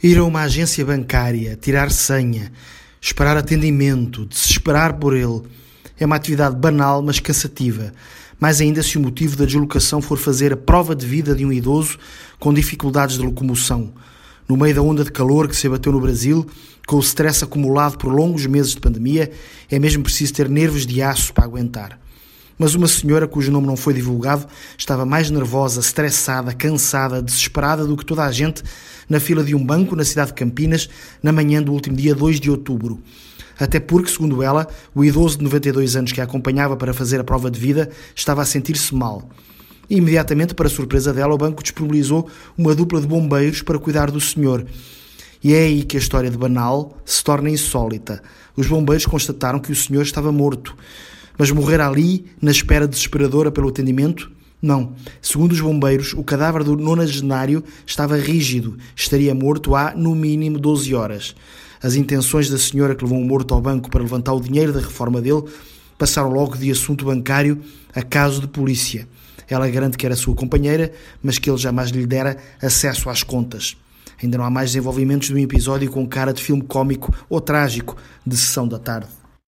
Ir a uma agência bancária, tirar senha, esperar atendimento, desesperar por ele, é uma atividade banal, mas cansativa. Mais ainda se o motivo da deslocação for fazer a prova de vida de um idoso com dificuldades de locomoção. No meio da onda de calor que se abateu no Brasil, com o stress acumulado por longos meses de pandemia, é mesmo preciso ter nervos de aço para aguentar. Mas uma senhora cujo nome não foi divulgado estava mais nervosa, estressada, cansada, desesperada do que toda a gente na fila de um banco na cidade de Campinas na manhã do último dia 2 de outubro. Até porque, segundo ela, o idoso de 92 anos que a acompanhava para fazer a prova de vida estava a sentir-se mal. E imediatamente, para surpresa dela, o banco disponibilizou uma dupla de bombeiros para cuidar do senhor. E é aí que a história de Banal se torna insólita. Os bombeiros constataram que o senhor estava morto. Mas morrer ali, na espera desesperadora pelo atendimento? Não. Segundo os bombeiros, o cadáver do nonagenário estava rígido, estaria morto há, no mínimo, 12 horas. As intenções da senhora que levou o morto ao banco para levantar o dinheiro da reforma dele passaram logo de assunto bancário a caso de polícia. Ela garante que era sua companheira, mas que ele jamais lhe dera acesso às contas. Ainda não há mais desenvolvimentos de um episódio com cara de filme cômico ou trágico de sessão da tarde.